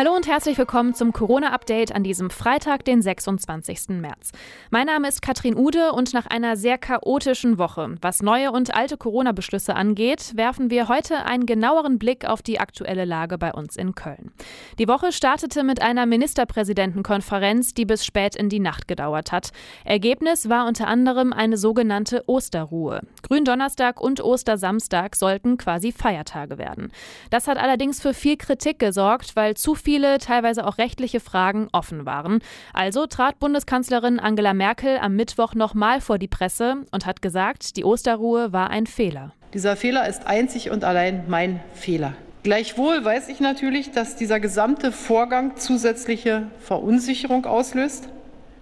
Hallo und herzlich willkommen zum Corona-Update an diesem Freitag, den 26. März. Mein Name ist Katrin Ude und nach einer sehr chaotischen Woche, was neue und alte Corona-Beschlüsse angeht, werfen wir heute einen genaueren Blick auf die aktuelle Lage bei uns in Köln. Die Woche startete mit einer Ministerpräsidentenkonferenz, die bis spät in die Nacht gedauert hat. Ergebnis war unter anderem eine sogenannte Osterruhe. Gründonnerstag und Ostersamstag sollten quasi Feiertage werden. Das hat allerdings für viel Kritik gesorgt, weil zu viele, teilweise auch rechtliche Fragen offen waren. Also trat Bundeskanzlerin Angela Merkel am Mittwoch nochmal vor die Presse und hat gesagt, die Osterruhe war ein Fehler. Dieser Fehler ist einzig und allein mein Fehler. Gleichwohl weiß ich natürlich, dass dieser gesamte Vorgang zusätzliche Verunsicherung auslöst.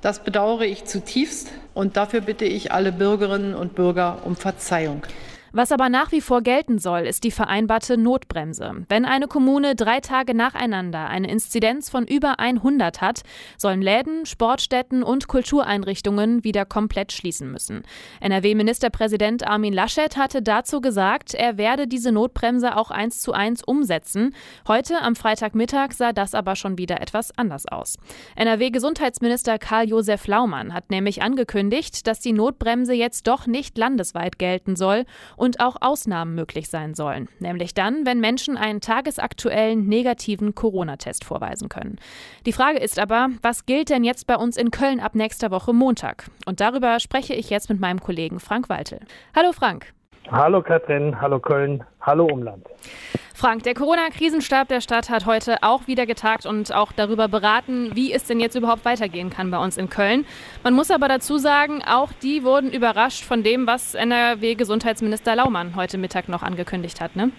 Das bedauere ich zutiefst und dafür bitte ich alle Bürgerinnen und Bürger um Verzeihung. Was aber nach wie vor gelten soll, ist die vereinbarte Notbremse. Wenn eine Kommune drei Tage nacheinander eine Inzidenz von über 100 hat, sollen Läden, Sportstätten und Kultureinrichtungen wieder komplett schließen müssen. NRW-Ministerpräsident Armin Laschet hatte dazu gesagt, er werde diese Notbremse auch eins zu eins umsetzen. Heute am Freitagmittag sah das aber schon wieder etwas anders aus. NRW-Gesundheitsminister Karl-Josef Laumann hat nämlich angekündigt, dass die Notbremse jetzt doch nicht landesweit gelten soll und auch Ausnahmen möglich sein sollen, nämlich dann, wenn Menschen einen tagesaktuellen negativen Corona-Test vorweisen können. Die Frage ist aber, was gilt denn jetzt bei uns in Köln ab nächster Woche Montag? Und darüber spreche ich jetzt mit meinem Kollegen Frank Waltel. Hallo Frank. Hallo Katrin, hallo Köln, hallo Umland. Frank, der Corona-Krisenstab der Stadt hat heute auch wieder getagt und auch darüber beraten, wie es denn jetzt überhaupt weitergehen kann bei uns in Köln. Man muss aber dazu sagen, auch die wurden überrascht von dem, was NRW-Gesundheitsminister Laumann heute Mittag noch angekündigt hat, ne?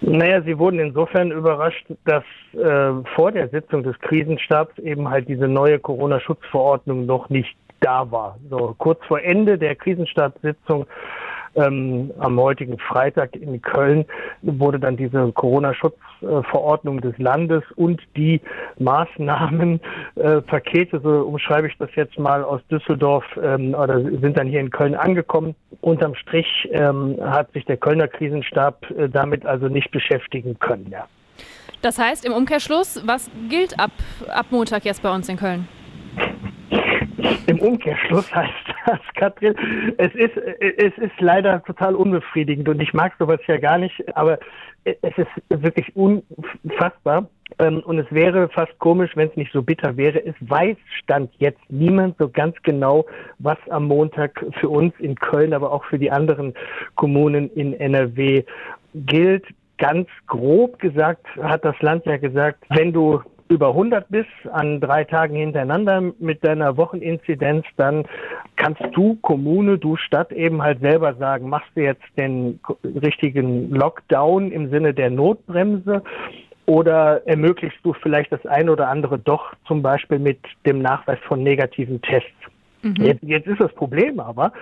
Naja, sie wurden insofern überrascht, dass äh, vor der Sitzung des Krisenstabs eben halt diese neue Corona-Schutzverordnung noch nicht da war. So kurz vor Ende der Krisenstabssitzung ähm, am heutigen Freitag in Köln wurde dann diese Corona-Schutzverordnung des Landes und die Maßnahmenpakete, äh, so umschreibe ich das jetzt mal aus Düsseldorf, ähm, oder sind dann hier in Köln angekommen. Unterm Strich ähm, hat sich der Kölner Krisenstab äh, damit also nicht beschäftigen können. Ja. Das heißt im Umkehrschluss, was gilt ab, ab Montag jetzt bei uns in Köln? Im Umkehrschluss heißt das, Katrin, es ist, es ist leider total unbefriedigend und ich mag sowas ja gar nicht, aber es ist wirklich unfassbar. Ähm, und es wäre fast komisch, wenn es nicht so bitter wäre. Es weiß Stand jetzt niemand so ganz genau, was am Montag für uns in Köln, aber auch für die anderen Kommunen in NRW gilt. Ganz grob gesagt hat das Land ja gesagt, wenn du über 100 bist an drei Tagen hintereinander mit deiner Wocheninzidenz, dann kannst du Kommune, du Stadt eben halt selber sagen, machst du jetzt den richtigen Lockdown im Sinne der Notbremse oder ermöglichst du vielleicht das eine oder andere doch zum Beispiel mit dem Nachweis von negativen Tests? Mhm. Jetzt, jetzt, ist das Problem aber,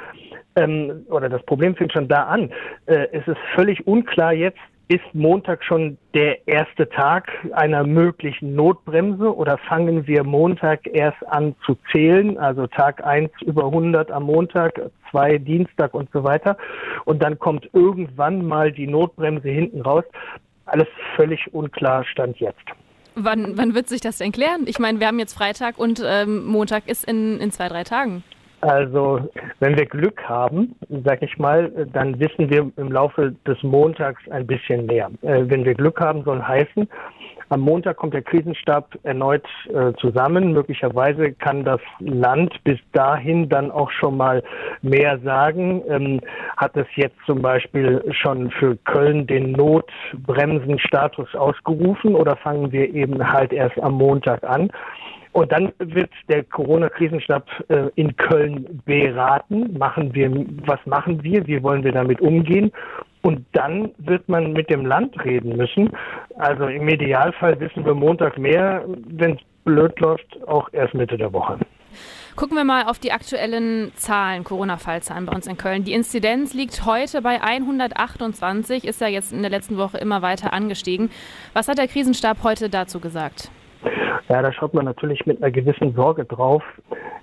ähm, oder das Problem fängt schon da an, äh, es ist völlig unklar jetzt, ist Montag schon der erste Tag einer möglichen Notbremse oder fangen wir Montag erst an zu zählen, also Tag eins über 100 am Montag, zwei Dienstag und so weiter und dann kommt irgendwann mal die Notbremse hinten raus. Alles völlig unklar stand jetzt. Wann, wann wird sich das denn klären? Ich meine, wir haben jetzt Freitag und ähm, Montag ist in, in zwei, drei Tagen. Also, wenn wir Glück haben, sag ich mal, dann wissen wir im Laufe des Montags ein bisschen mehr. Äh, wenn wir Glück haben, soll heißen, am Montag kommt der Krisenstab erneut äh, zusammen. Möglicherweise kann das Land bis dahin dann auch schon mal mehr sagen. Ähm, hat es jetzt zum Beispiel schon für Köln den Notbremsenstatus ausgerufen oder fangen wir eben halt erst am Montag an? Und dann wird der Corona-Krisenstab äh, in Köln beraten. Machen wir, was machen wir? Wie wollen wir damit umgehen? Und dann wird man mit dem Land reden müssen. Also im Idealfall wissen wir Montag mehr, wenn es blöd läuft, auch erst Mitte der Woche. Gucken wir mal auf die aktuellen Zahlen, Corona-Fallzahlen bei uns in Köln. Die Inzidenz liegt heute bei 128, ist ja jetzt in der letzten Woche immer weiter angestiegen. Was hat der Krisenstab heute dazu gesagt? Ja, da schaut man natürlich mit einer gewissen Sorge drauf.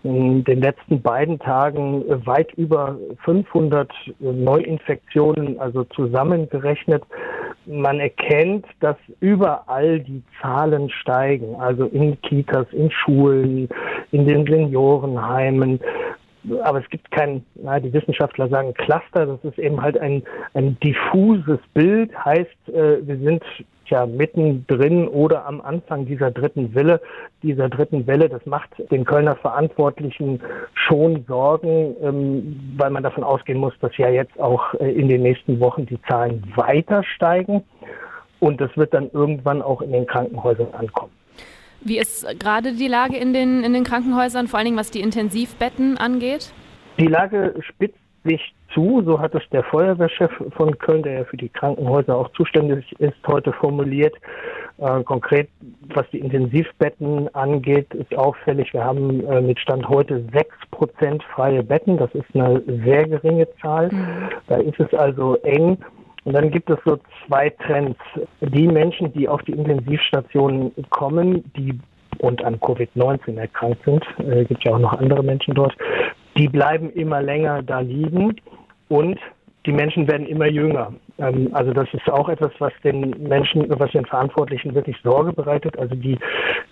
In den letzten beiden Tagen weit über 500 Neuinfektionen, also zusammengerechnet. man erkennt, dass überall die Zahlen steigen, also in Kitas, in Schulen, in den Seniorenheimen. Aber es gibt kein, na, die Wissenschaftler sagen Cluster, das ist eben halt ein, ein diffuses Bild, heißt, äh, wir sind ja mittendrin oder am Anfang dieser dritten Welle, dieser dritten Welle. Das macht den Kölner Verantwortlichen schon Sorgen, ähm, weil man davon ausgehen muss, dass ja jetzt auch äh, in den nächsten Wochen die Zahlen weiter steigen. Und das wird dann irgendwann auch in den Krankenhäusern ankommen. Wie ist gerade die Lage in den, in den Krankenhäusern, vor allen Dingen was die Intensivbetten angeht? Die Lage spitzt sich zu, so hat es der Feuerwehrchef von Köln, der ja für die Krankenhäuser auch zuständig ist, heute formuliert. Äh, konkret, was die Intensivbetten angeht, ist auffällig, wir haben äh, mit Stand heute sechs Prozent freie Betten. Das ist eine sehr geringe Zahl. Mhm. Da ist es also eng. Und dann gibt es so zwei Trends. Die Menschen, die auf die Intensivstationen kommen, die und an Covid-19 erkrankt sind, äh, gibt ja auch noch andere Menschen dort, die bleiben immer länger da liegen und die Menschen werden immer jünger. Ähm, also das ist auch etwas, was den Menschen, was den Verantwortlichen wirklich Sorge bereitet. Also die,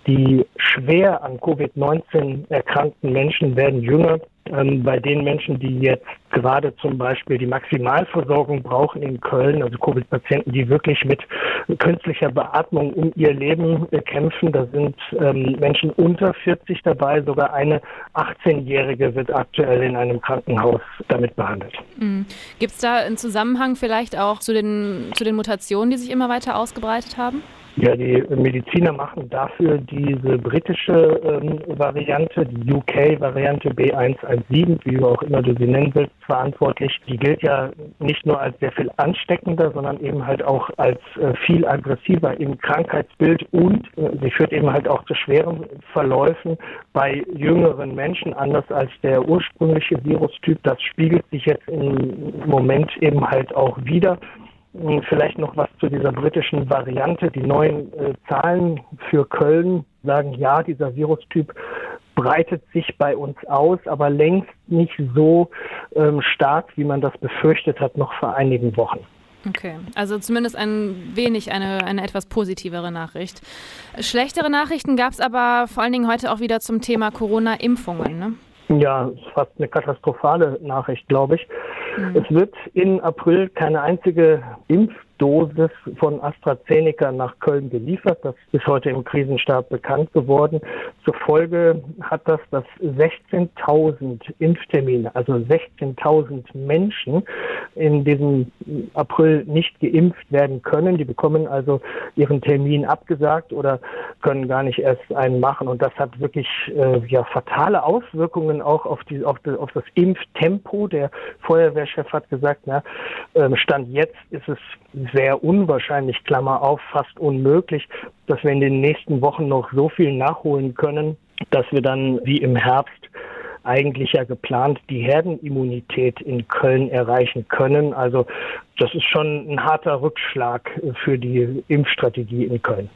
die schwer an Covid-19 erkrankten Menschen werden jünger. Ähm, bei den Menschen, die jetzt gerade zum Beispiel die Maximalversorgung brauchen in Köln, also Covid-Patienten, die wirklich mit künstlicher Beatmung um ihr Leben äh, kämpfen, da sind ähm, Menschen unter 40 dabei, sogar eine 18-Jährige wird aktuell in einem Krankenhaus damit behandelt. Mhm. Gibt es da einen Zusammenhang vielleicht auch zu den, zu den Mutationen, die sich immer weiter ausgebreitet haben? Ja, die Mediziner machen dafür diese britische ähm, Variante, die UK-Variante B117, wie auch immer du sie nennen willst, verantwortlich. Die gilt ja nicht nur als sehr viel ansteckender, sondern eben halt auch als äh, viel aggressiver im Krankheitsbild und äh, sie führt eben halt auch zu schweren Verläufen bei jüngeren Menschen, anders als der ursprüngliche Virustyp. Das spiegelt sich jetzt im Moment eben halt auch wieder. Vielleicht noch was zu dieser britischen Variante. Die neuen äh, Zahlen für Köln sagen, ja, dieser Virustyp breitet sich bei uns aus, aber längst nicht so ähm, stark, wie man das befürchtet hat, noch vor einigen Wochen. Okay, also zumindest ein wenig eine, eine etwas positivere Nachricht. Schlechtere Nachrichten gab es aber vor allen Dingen heute auch wieder zum Thema Corona-Impfungen. Ne? Ja, fast eine katastrophale Nachricht, glaube ich. Es wird in April keine einzige Impf Dosis von AstraZeneca nach Köln geliefert. Das ist heute im Krisenstab bekannt geworden. Zur Folge hat das, dass 16.000 Impftermine, also 16.000 Menschen in diesem April nicht geimpft werden können. Die bekommen also ihren Termin abgesagt oder können gar nicht erst einen machen. Und das hat wirklich äh, ja, fatale Auswirkungen auch auf, die, auf, die, auf das Impftempo. Der Feuerwehrchef hat gesagt, na, äh, Stand jetzt ist es sehr unwahrscheinlich, Klammer auf, fast unmöglich, dass wir in den nächsten Wochen noch so viel nachholen können, dass wir dann wie im Herbst eigentlich ja geplant die Herdenimmunität in Köln erreichen können. Also das ist schon ein harter Rückschlag für die Impfstrategie in Köln.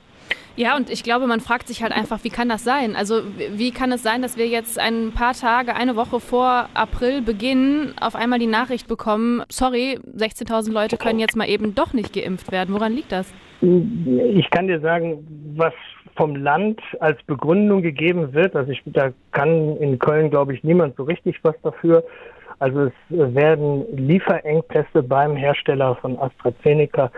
Ja, und ich glaube, man fragt sich halt einfach, wie kann das sein? Also wie kann es sein, dass wir jetzt ein paar Tage, eine Woche vor April beginnen, auf einmal die Nachricht bekommen, sorry, 16.000 Leute können jetzt mal eben doch nicht geimpft werden. Woran liegt das? Ich kann dir sagen, was vom Land als Begründung gegeben wird. Also ich, da kann in Köln, glaube ich, niemand so richtig was dafür. Also es werden Lieferengpässe beim Hersteller von AstraZeneca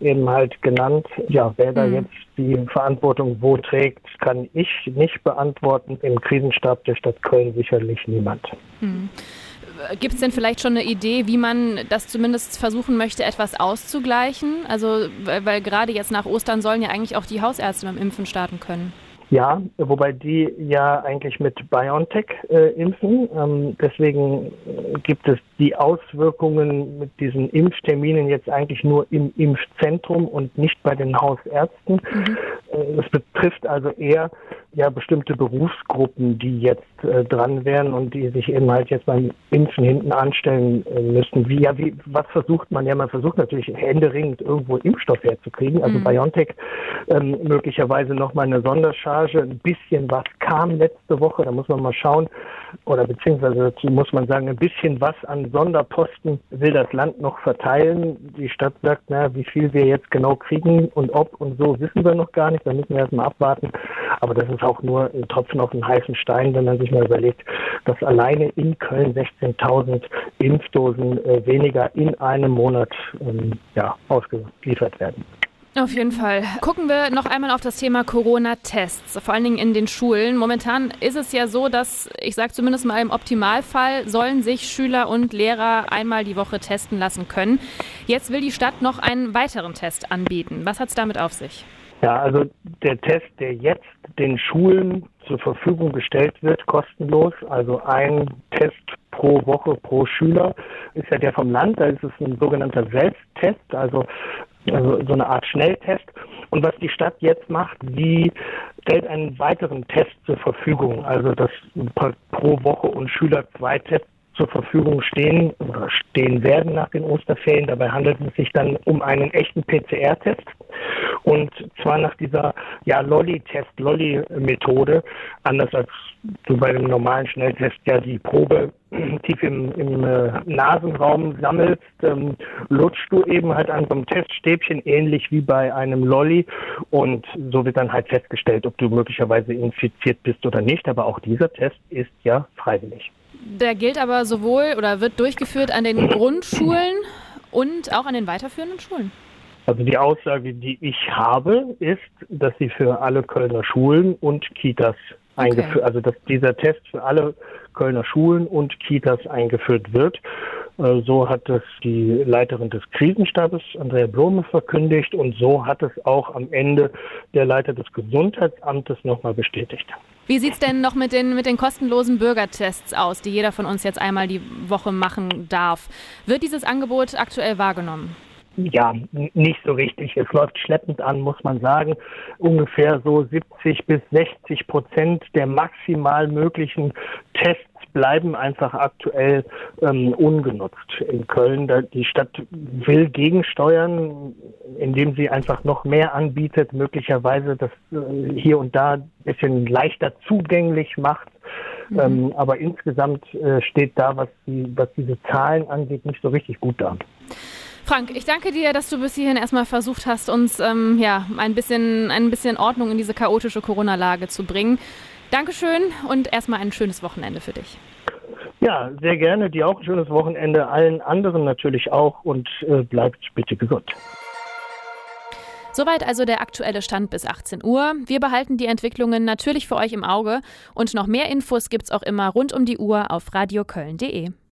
eben halt genannt. Ja, wer da mhm. jetzt die Verantwortung wo trägt, kann ich nicht beantworten. Im Krisenstab der Stadt Köln sicherlich niemand. Mhm. Gibt es denn vielleicht schon eine Idee, wie man das zumindest versuchen möchte, etwas auszugleichen? Also, weil, weil gerade jetzt nach Ostern sollen ja eigentlich auch die Hausärzte beim Impfen starten können. Ja, wobei die ja eigentlich mit BioNTech äh, impfen. Ähm, deswegen gibt es die Auswirkungen mit diesen Impfterminen jetzt eigentlich nur im Impfzentrum und nicht bei den Hausärzten. Mhm. Äh, das betrifft also eher ja bestimmte Berufsgruppen, die jetzt äh, dran wären und die sich eben halt jetzt beim Impfen hinten anstellen äh, müssten. Wie, ja, wie, was versucht man? Ja, man versucht natürlich händeringend irgendwo Impfstoff herzukriegen. Also mhm. BioNTech ähm, möglicherweise nochmal eine Sondercharge. Ein bisschen was kam letzte Woche, da muss man mal schauen. Oder beziehungsweise dazu muss man sagen, ein bisschen was an Sonderposten will das Land noch verteilen. Die Stadt sagt, na, wie viel wir jetzt genau kriegen und ob und so wissen wir noch gar nicht. Da müssen wir erstmal abwarten. Aber das ist auch nur ein Tropfen auf den heißen Stein, wenn man sich mal überlegt, dass alleine in Köln 16.000 Impfdosen äh, weniger in einem Monat ähm, ja, ausgeliefert werden. Auf jeden Fall. Gucken wir noch einmal auf das Thema Corona-Tests, vor allen Dingen in den Schulen. Momentan ist es ja so, dass, ich sage zumindest mal im Optimalfall, sollen sich Schüler und Lehrer einmal die Woche testen lassen können. Jetzt will die Stadt noch einen weiteren Test anbieten. Was hat es damit auf sich? Ja, also der Test, der jetzt den Schulen zur Verfügung gestellt wird, kostenlos, also ein Test pro Woche pro Schüler, ist ja der vom Land. Da ist es ein sogenannter Selbsttest, also, also so eine Art Schnelltest. Und was die Stadt jetzt macht, sie stellt einen weiteren Test zur Verfügung, also dass pro Woche und Schüler zwei Tests zur Verfügung stehen oder stehen werden nach den Osterferien. Dabei handelt es sich dann um einen echten PCR-Test. Und zwar nach dieser ja, Lolli-Test, Lolli-Methode, anders als du bei dem normalen Schnelltest ja die Probe tief im, im äh, Nasenraum sammelst, ähm, lutschst du eben halt an so einem Teststäbchen ähnlich wie bei einem Lolli und so wird dann halt festgestellt, ob du möglicherweise infiziert bist oder nicht. Aber auch dieser Test ist ja freiwillig. Der gilt aber sowohl oder wird durchgeführt an den Grundschulen und auch an den weiterführenden Schulen. Also die Aussage, die ich habe, ist, dass sie für alle Kölner Schulen und Kitas okay. eingeführt, also dass dieser Test für alle Kölner Schulen und Kitas eingeführt wird. Äh, so hat es die Leiterin des Krisenstabes, Andrea Blome, verkündigt und so hat es auch am Ende der Leiter des Gesundheitsamtes nochmal bestätigt. Wie sieht es denn noch mit den, mit den kostenlosen Bürgertests aus, die jeder von uns jetzt einmal die Woche machen darf? Wird dieses Angebot aktuell wahrgenommen? Ja, nicht so richtig. Es läuft schleppend an, muss man sagen. Ungefähr so 70 bis 60 Prozent der maximal möglichen Tests bleiben einfach aktuell ähm, ungenutzt in Köln. Die Stadt will gegensteuern, indem sie einfach noch mehr anbietet, möglicherweise das äh, hier und da ein bisschen leichter zugänglich macht. Mhm. Ähm, aber insgesamt äh, steht da, was, die, was diese Zahlen angeht, nicht so richtig gut da. Frank, ich danke dir, dass du bis hierhin erstmal versucht hast, uns ähm, ja, ein, bisschen, ein bisschen Ordnung in diese chaotische Corona-Lage zu bringen. Dankeschön und erstmal ein schönes Wochenende für dich. Ja, sehr gerne. Dir auch ein schönes Wochenende. Allen anderen natürlich auch und äh, bleibt bitte gesund. Soweit also der aktuelle Stand bis 18 Uhr. Wir behalten die Entwicklungen natürlich für euch im Auge und noch mehr Infos gibt's auch immer rund um die Uhr auf radioköln.de.